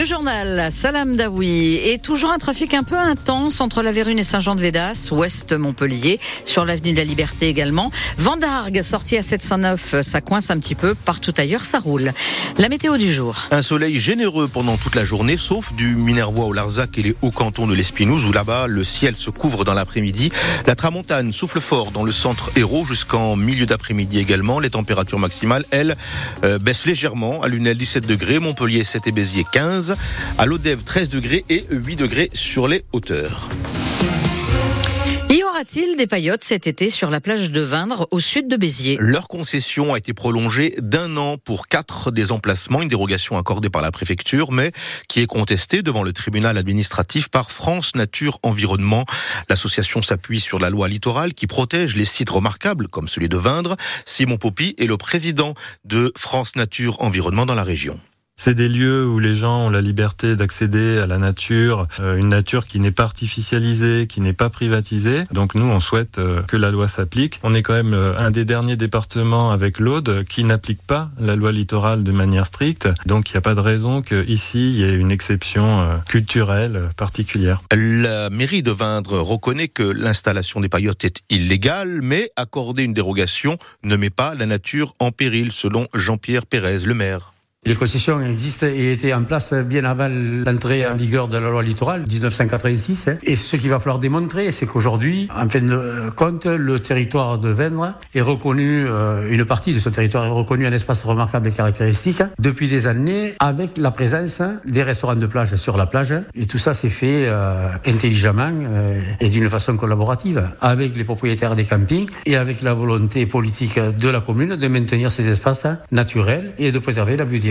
Le journal Salam Daoui est toujours un trafic un peu intense entre la Vérune et Saint-Jean-de-Védas, ouest Montpellier, sur l'avenue de la Liberté également. Vendargue, sortie à 709, ça coince un petit peu. Partout ailleurs, ça roule. La météo du jour. Un soleil généreux pendant toute la journée, sauf du Minervois au Larzac et les hauts cantons de l'Espinouse, où là-bas, le ciel se couvre dans l'après-midi. La tramontane souffle fort dans le centre héros jusqu'en milieu d'après-midi également. Les températures maximales, elles, euh, baissent légèrement. À Lunel, 17 degrés, Montpellier 7 et Béziers 15. À l'Odève, 13 degrés et 8 degrés sur les hauteurs. Y aura-t-il des paillotes cet été sur la plage de Vindre, au sud de Béziers? Leur concession a été prolongée d'un an pour quatre des emplacements, une dérogation accordée par la préfecture, mais qui est contestée devant le tribunal administratif par France Nature Environnement. L'association s'appuie sur la loi littorale qui protège les sites remarquables, comme celui de Vindre. Simon Poppy est le président de France Nature Environnement dans la région. C'est des lieux où les gens ont la liberté d'accéder à la nature, euh, une nature qui n'est pas artificialisée, qui n'est pas privatisée. Donc nous, on souhaite euh, que la loi s'applique. On est quand même euh, un des derniers départements avec l'Aude qui n'applique pas la loi littorale de manière stricte. Donc il n'y a pas de raison qu'ici, il y ait une exception culturelle particulière. La mairie de Vindre reconnaît que l'installation des paillotes est illégale, mais accorder une dérogation ne met pas la nature en péril, selon Jean-Pierre Pérez, le maire. Les concessions existent et étaient en place bien avant l'entrée en vigueur de la loi littorale 1986. Hein. Et ce qu'il va falloir démontrer, c'est qu'aujourd'hui, en fin de compte, le territoire de Vendre est reconnu, euh, une partie de ce territoire est reconnu un espace remarquable et caractéristique depuis des années avec la présence des restaurants de plage sur la plage. Et tout ça s'est fait euh, intelligemment euh, et d'une façon collaborative avec les propriétaires des campings et avec la volonté politique de la commune de maintenir ces espaces naturels et de préserver la biodiversité.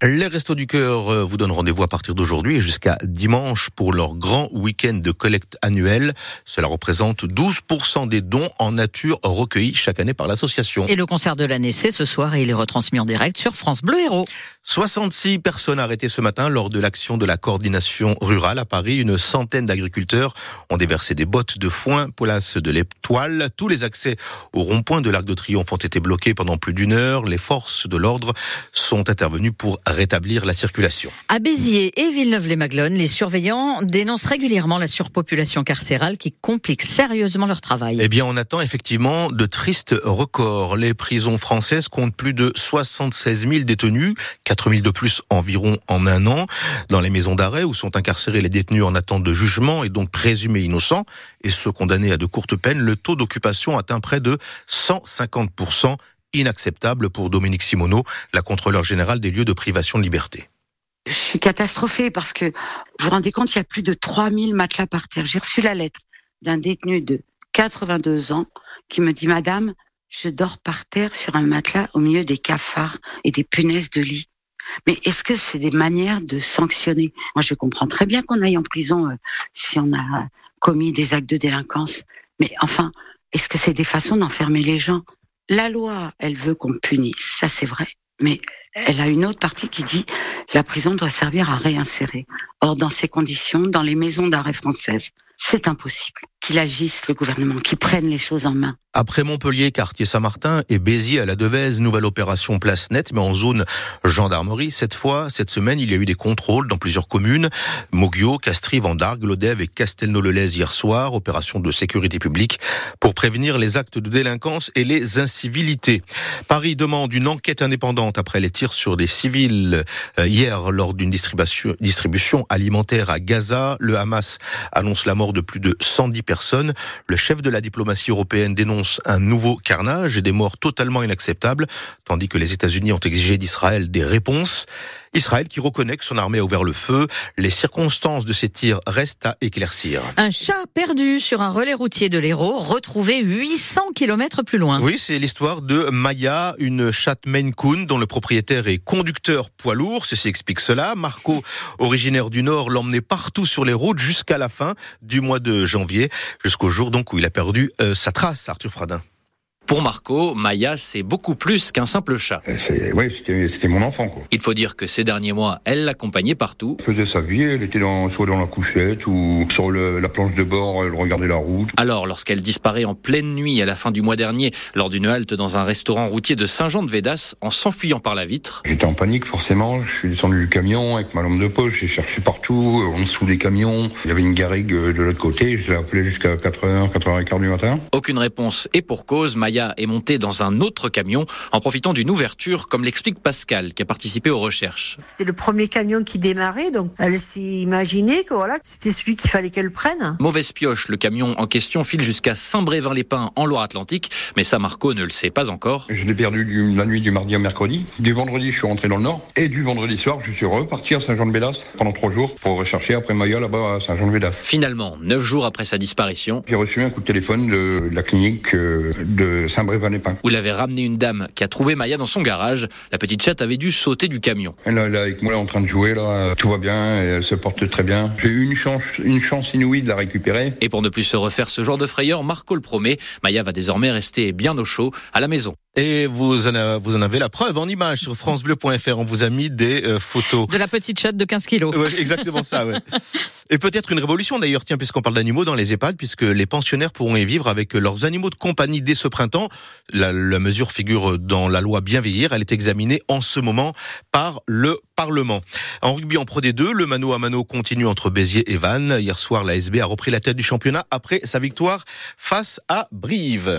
Les Restos du Cœur euh, vous donnent rendez-vous à partir d'aujourd'hui et jusqu'à dimanche pour leur grand week-end de collecte annuel. Cela représente 12% des dons en nature recueillis chaque année par l'association. Et le concert de l'année, c'est ce soir et il est retransmis en direct sur France Bleu Héros. 66 personnes arrêtées ce matin lors de l'action de la coordination rurale à Paris. Une centaine d'agriculteurs ont déversé des bottes de foin, place de l'étoile. Tous les accès au rond-point de l'Arc de Triomphe ont été bloqués pendant plus d'une heure. Les forces de l'ordre sont intervenues pour rétablir la circulation. À Béziers et Villeneuve-les-Maglones, les surveillants dénoncent régulièrement la surpopulation carcérale qui complique sérieusement leur travail. Eh bien, on attend effectivement de tristes records. Les prisons françaises comptent plus de 76 000 détenus, 4 000 de plus environ en un an. Dans les maisons d'arrêt où sont incarcérés les détenus en attente de jugement et donc présumés innocents et ceux condamnés à de courtes peines, le taux d'occupation atteint près de 150 inacceptable pour Dominique Simoneau, la contrôleur générale des lieux de privation de liberté. Je suis catastrophée parce que vous vous rendez compte, il y a plus de 3000 matelas par terre. J'ai reçu la lettre d'un détenu de 82 ans qui me dit, Madame, je dors par terre sur un matelas au milieu des cafards et des punaises de lit. Mais est-ce que c'est des manières de sanctionner? Moi, je comprends très bien qu'on aille en prison euh, si on a commis des actes de délinquance. Mais enfin, est-ce que c'est des façons d'enfermer les gens? La loi, elle veut qu'on punisse, ça c'est vrai, mais elle a une autre partie qui dit la prison doit servir à réinsérer. Or, dans ces conditions, dans les maisons d'arrêt françaises, c'est impossible qu'il agisse, le gouvernement, qu'il prenne les choses en main. Après Montpellier, quartier Saint-Martin et Béziers à la Devèze, nouvelle opération place nette, mais en zone gendarmerie. Cette fois, cette semaine, il y a eu des contrôles dans plusieurs communes. Moguio, Castries, Vendargue, Lodève et Castelnau-le-Lez hier soir. Opération de sécurité publique pour prévenir les actes de délinquance et les incivilités. Paris demande une enquête indépendante après les tirs sur des civils euh, hier lors d'une distribution, distribution alimentaire à Gaza. Le Hamas annonce la mort de plus de 110 Le chef de la diplomatie européenne dénonce un nouveau carnage et des morts totalement inacceptables, tandis que les États-Unis ont exigé d'Israël des réponses. Israël qui reconnaît que son armée a ouvert le feu. Les circonstances de ces tirs restent à éclaircir. Un chat perdu sur un relais routier de l'Hérault, retrouvé 800 km plus loin. Oui, c'est l'histoire de Maya, une chatte Maine Coon dont le propriétaire est conducteur poids lourd. Ceci explique cela. Marco, originaire du Nord, l'emmenait partout sur les routes jusqu'à la fin du mois de janvier, jusqu'au jour donc où il a perdu euh, sa trace, Arthur Fradin. Pour Marco, Maya, c'est beaucoup plus qu'un simple chat. Ouais, c'était mon enfant. Quoi. Il faut dire que ces derniers mois, elle l'accompagnait partout. Elle faisait sa vie, elle était dans, soit dans la couchette ou sur le, la planche de bord, elle regardait la route. Alors, lorsqu'elle disparaît en pleine nuit à la fin du mois dernier, lors d'une halte dans un restaurant routier de Saint-Jean-de-Védas, en s'enfuyant par la vitre. J'étais en panique forcément, je suis descendu du camion avec ma lampe de poche, j'ai cherché partout, en dessous des camions. Il y avait une garrigue de l'autre côté, je l'ai appelé jusqu'à 4h, 4h15 du matin. Aucune réponse, et pour cause, Maya est montée dans un autre camion en profitant d'une ouverture, comme l'explique Pascal, qui a participé aux recherches. C'était le premier camion qui démarrait, donc elle s'est imaginée que voilà, c'était celui qu'il fallait qu'elle prenne. Mauvaise pioche, le camion en question file jusqu'à Saint-Brévin-les-Pins en Loire-Atlantique, mais ça Marco ne le sait pas encore. Je l'ai perdu du, la nuit du mardi au mercredi. Du vendredi, je suis rentré dans le Nord. Et du vendredi soir, je suis reparti à Saint-Jean-de-Bédas pendant trois jours pour rechercher après Maya là-bas à Saint-Jean-de-Bédas. Finalement, neuf jours après sa disparition, j'ai reçu un coup de téléphone de, de la clinique euh, de Saint-Brévin où l'avait ramené une dame qui a trouvé Maya dans son garage. La petite chatte avait dû sauter du camion. Elle est avec moi en train de jouer là, tout va bien, et elle se porte très bien. J'ai eu une chance, une chance inouïe de la récupérer. Et pour ne plus se refaire ce genre de frayeur, Marco le promet, Maya va désormais rester bien au chaud à la maison. Et vous en, avez, vous en avez la preuve en image sur francebleu.fr. On vous a mis des euh, photos. De la petite chatte de 15 kilos. Ouais, exactement ça, ouais. Et peut-être une révolution d'ailleurs, tiens, puisqu'on parle d'animaux dans les EHPAD, puisque les pensionnaires pourront y vivre avec leurs animaux de compagnie dès ce printemps. La, la mesure figure dans la loi Bien vieillir. Elle est examinée en ce moment par le Parlement. En rugby en Pro D2, le mano à mano continue entre Béziers et Vannes. Hier soir, la SB a repris la tête du championnat après sa victoire face à Brive.